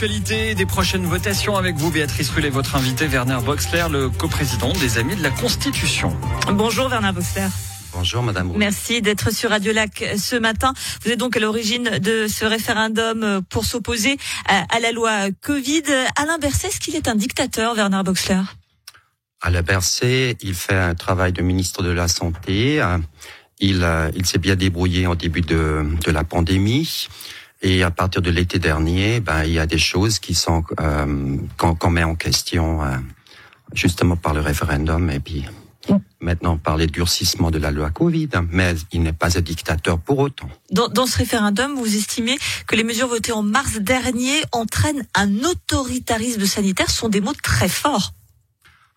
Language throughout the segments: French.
l'actualité des prochaines votations avec vous, Béatrice Rullet, votre invité, Werner Boxler, le coprésident des Amis de la Constitution. Bonjour Werner Boxler. Bonjour Madame. Merci d'être sur Radio Lac ce matin. Vous êtes donc à l'origine de ce référendum pour s'opposer à la loi Covid. Alain Berset, est-ce qu'il est un dictateur, Werner Boxler? Alain Berset, il fait un travail de ministre de la Santé. Il, il s'est bien débrouillé en début de, de la pandémie. Et à partir de l'été dernier, ben, il y a des choses qui sont euh, qu'on met en question euh, justement par le référendum et puis maintenant par les durcissements de la loi Covid. Mais il n'est pas un dictateur pour autant. Dans, dans ce référendum, vous estimez que les mesures votées en mars dernier entraînent un autoritarisme sanitaire. Ce sont des mots très forts.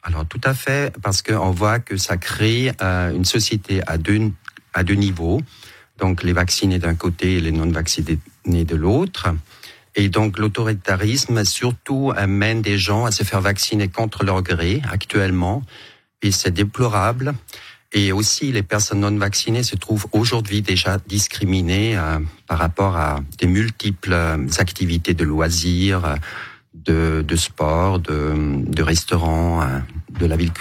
Alors tout à fait, parce qu'on voit que ça crée euh, une société à deux à deux niveaux donc les vaccinés d'un côté et les non-vaccinés de l'autre. Et donc l'autoritarisme surtout amène des gens à se faire vacciner contre leur gré actuellement, et c'est déplorable. Et aussi, les personnes non vaccinées se trouvent aujourd'hui déjà discriminées euh, par rapport à des multiples euh, activités de loisirs, de, de sport, de, de restaurants, euh, de la ville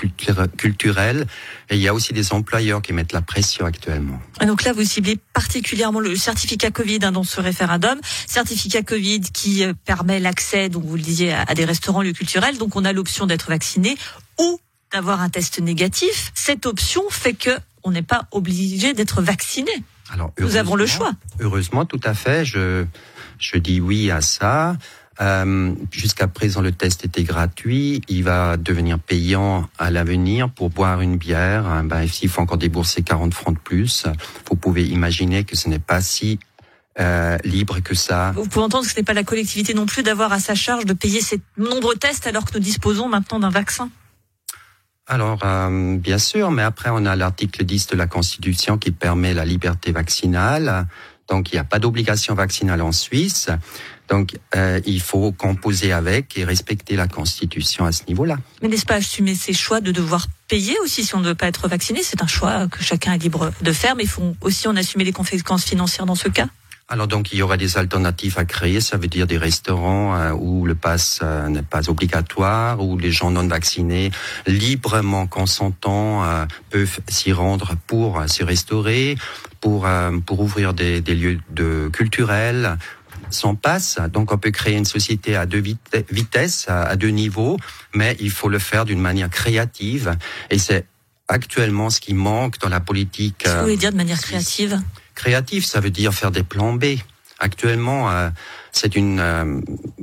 culturelle. Et il y a aussi des employeurs qui mettent la pression actuellement. Et donc là, vous ciblez particulièrement le certificat Covid hein, dans ce référendum. Certificat Covid qui euh, permet l'accès, donc vous le disiez, à des restaurants, lieux culturels. Donc on a l'option d'être vacciné ou d'avoir un test négatif. Cette option fait que on n'est pas obligé d'être vacciné. Alors, Nous avons le choix. Heureusement, tout à fait. Je, je dis oui à ça. Euh, Jusqu'à présent, le test était gratuit. Il va devenir payant à l'avenir pour boire une bière. Hein, ben, S'il faut encore débourser 40 francs de plus, vous pouvez imaginer que ce n'est pas si euh, libre que ça. Vous pouvez entendre que ce n'est pas la collectivité non plus d'avoir à sa charge de payer ces nombreux tests alors que nous disposons maintenant d'un vaccin. Alors, euh, bien sûr, mais après, on a l'article 10 de la Constitution qui permet la liberté vaccinale. Donc, il n'y a pas d'obligation vaccinale en Suisse. Donc, euh, il faut composer avec et respecter la Constitution à ce niveau-là. Mais n'est-ce pas assumer ces choix de devoir payer aussi si on ne veut pas être vacciné? C'est un choix que chacun est libre de faire, mais il faut aussi en assumer les conséquences financières dans ce cas. Alors donc il y aura des alternatives à créer, ça veut dire des restaurants euh, où le pass euh, n'est pas obligatoire, où les gens non vaccinés librement consentants euh, peuvent s'y rendre pour se restaurer, pour pour ouvrir des, des lieux de culturels sans passe. Donc on peut créer une société à deux vitesses, à deux niveaux, mais il faut le faire d'une manière créative. Et c'est actuellement ce qui manque dans la politique. Vous voulez dire de manière créative? Créatif, ça veut dire faire des plans B. Actuellement, euh, c'est une.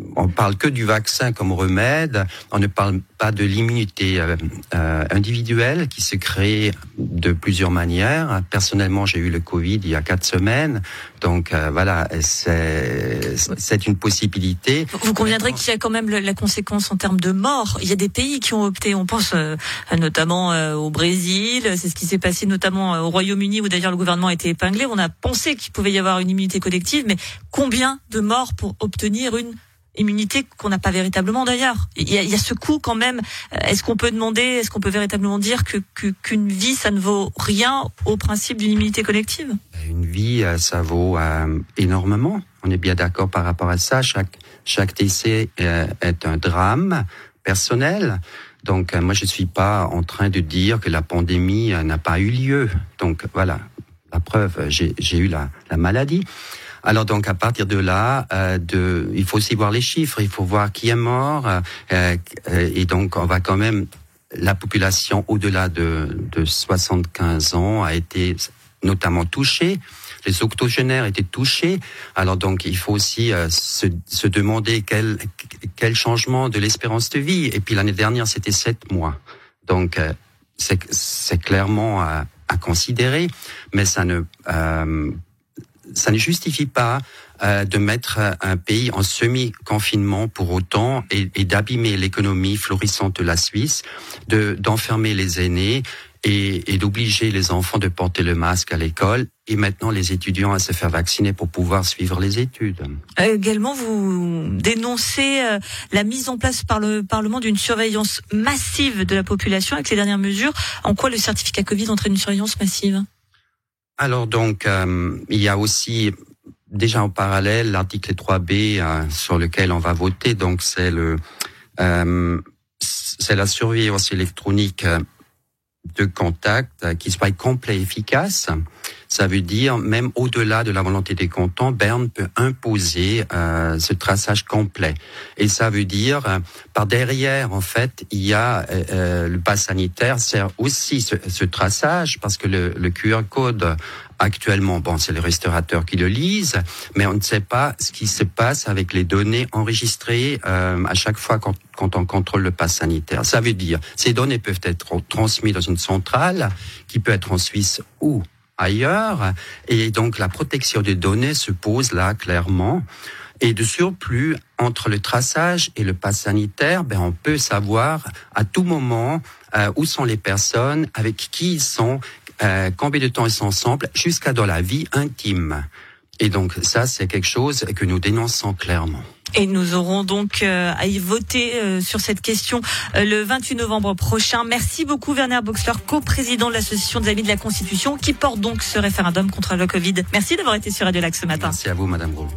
Euh, on parle que du vaccin comme remède. On ne parle pas de l'immunité euh, euh, individuelle qui se crée de plusieurs manières. Personnellement, j'ai eu le Covid il y a quatre semaines, donc voilà, c'est c'est une possibilité. Vous conviendrez qu'il y a quand même la conséquence en termes de mort. Il y a des pays qui ont opté. On pense notamment au Brésil. C'est ce qui s'est passé notamment au Royaume-Uni où d'ailleurs le gouvernement a été épinglé. On a pensé qu'il pouvait y avoir une immunité collective, mais combien de morts pour obtenir une immunité qu'on n'a pas véritablement d'ailleurs. Il, y a, ce coût quand même. Euh, est-ce qu'on peut demander, est-ce qu'on peut véritablement dire que qu'une vie, ça ne vaut rien au principe d'une immunité collective? Une vie, euh, ça vaut euh, énormément. On est bien d'accord par rapport à ça. Chaque chaque décès est un drame personnel. Donc moi, je suis pas en train de dire que la pandémie n'a pas eu lieu. Donc voilà, la preuve, j'ai eu la maladie. Alors donc à partir de là, euh, de, il faut aussi voir les chiffres, il faut voir qui est mort, euh, euh, et donc on va quand même la population au-delà de, de 75 ans a été notamment touchée. Les octogénaires étaient touchés. Alors donc, il faut aussi se, se, demander quel, quel changement de l'espérance de vie. Et puis l'année dernière, c'était sept mois. Donc, c'est clairement à, à, considérer, mais ça ne ça ne justifie pas euh, de mettre un pays en semi-confinement pour autant et, et d'abîmer l'économie florissante de la Suisse, de d'enfermer les aînés et, et d'obliger les enfants de porter le masque à l'école et maintenant les étudiants à se faire vacciner pour pouvoir suivre les études. Euh, également, vous dénoncez euh, la mise en place par le Parlement d'une surveillance massive de la population avec les dernières mesures. En quoi le certificat Covid entraîne une surveillance massive? Alors donc, euh, il y a aussi déjà en parallèle l'article 3B euh, sur lequel on va voter. Donc c'est le euh, c'est la surveillance électronique de contact qui soit complet et efficace. Ça veut dire, même au-delà de la volonté des cantons, Berne peut imposer euh, ce traçage complet. Et ça veut dire, euh, par derrière, en fait, il y a euh, euh, le pass sanitaire sert aussi ce, ce traçage parce que le, le QR code actuellement, bon, c'est les restaurateurs qui le lisent, mais on ne sait pas ce qui se passe avec les données enregistrées euh, à chaque fois quand, quand, on contrôle le pass sanitaire. Ça veut dire, ces données peuvent être transmises dans une centrale qui peut être en Suisse ou ailleurs. Et donc la protection des données se pose là clairement. Et de surplus, entre le traçage et le pass sanitaire, ben, on peut savoir à tout moment euh, où sont les personnes, avec qui ils sont, euh, combien de temps ils sont ensemble, jusqu'à dans la vie intime. Et donc ça, c'est quelque chose que nous dénonçons clairement. Et nous aurons donc euh, à y voter euh, sur cette question euh, le 28 novembre prochain. Merci beaucoup Werner Boxler, co-président de l'Association des Amis de la Constitution, qui porte donc ce référendum contre le Covid. Merci d'avoir été sur Radio Lac ce matin. Merci à vous, Madame Roux.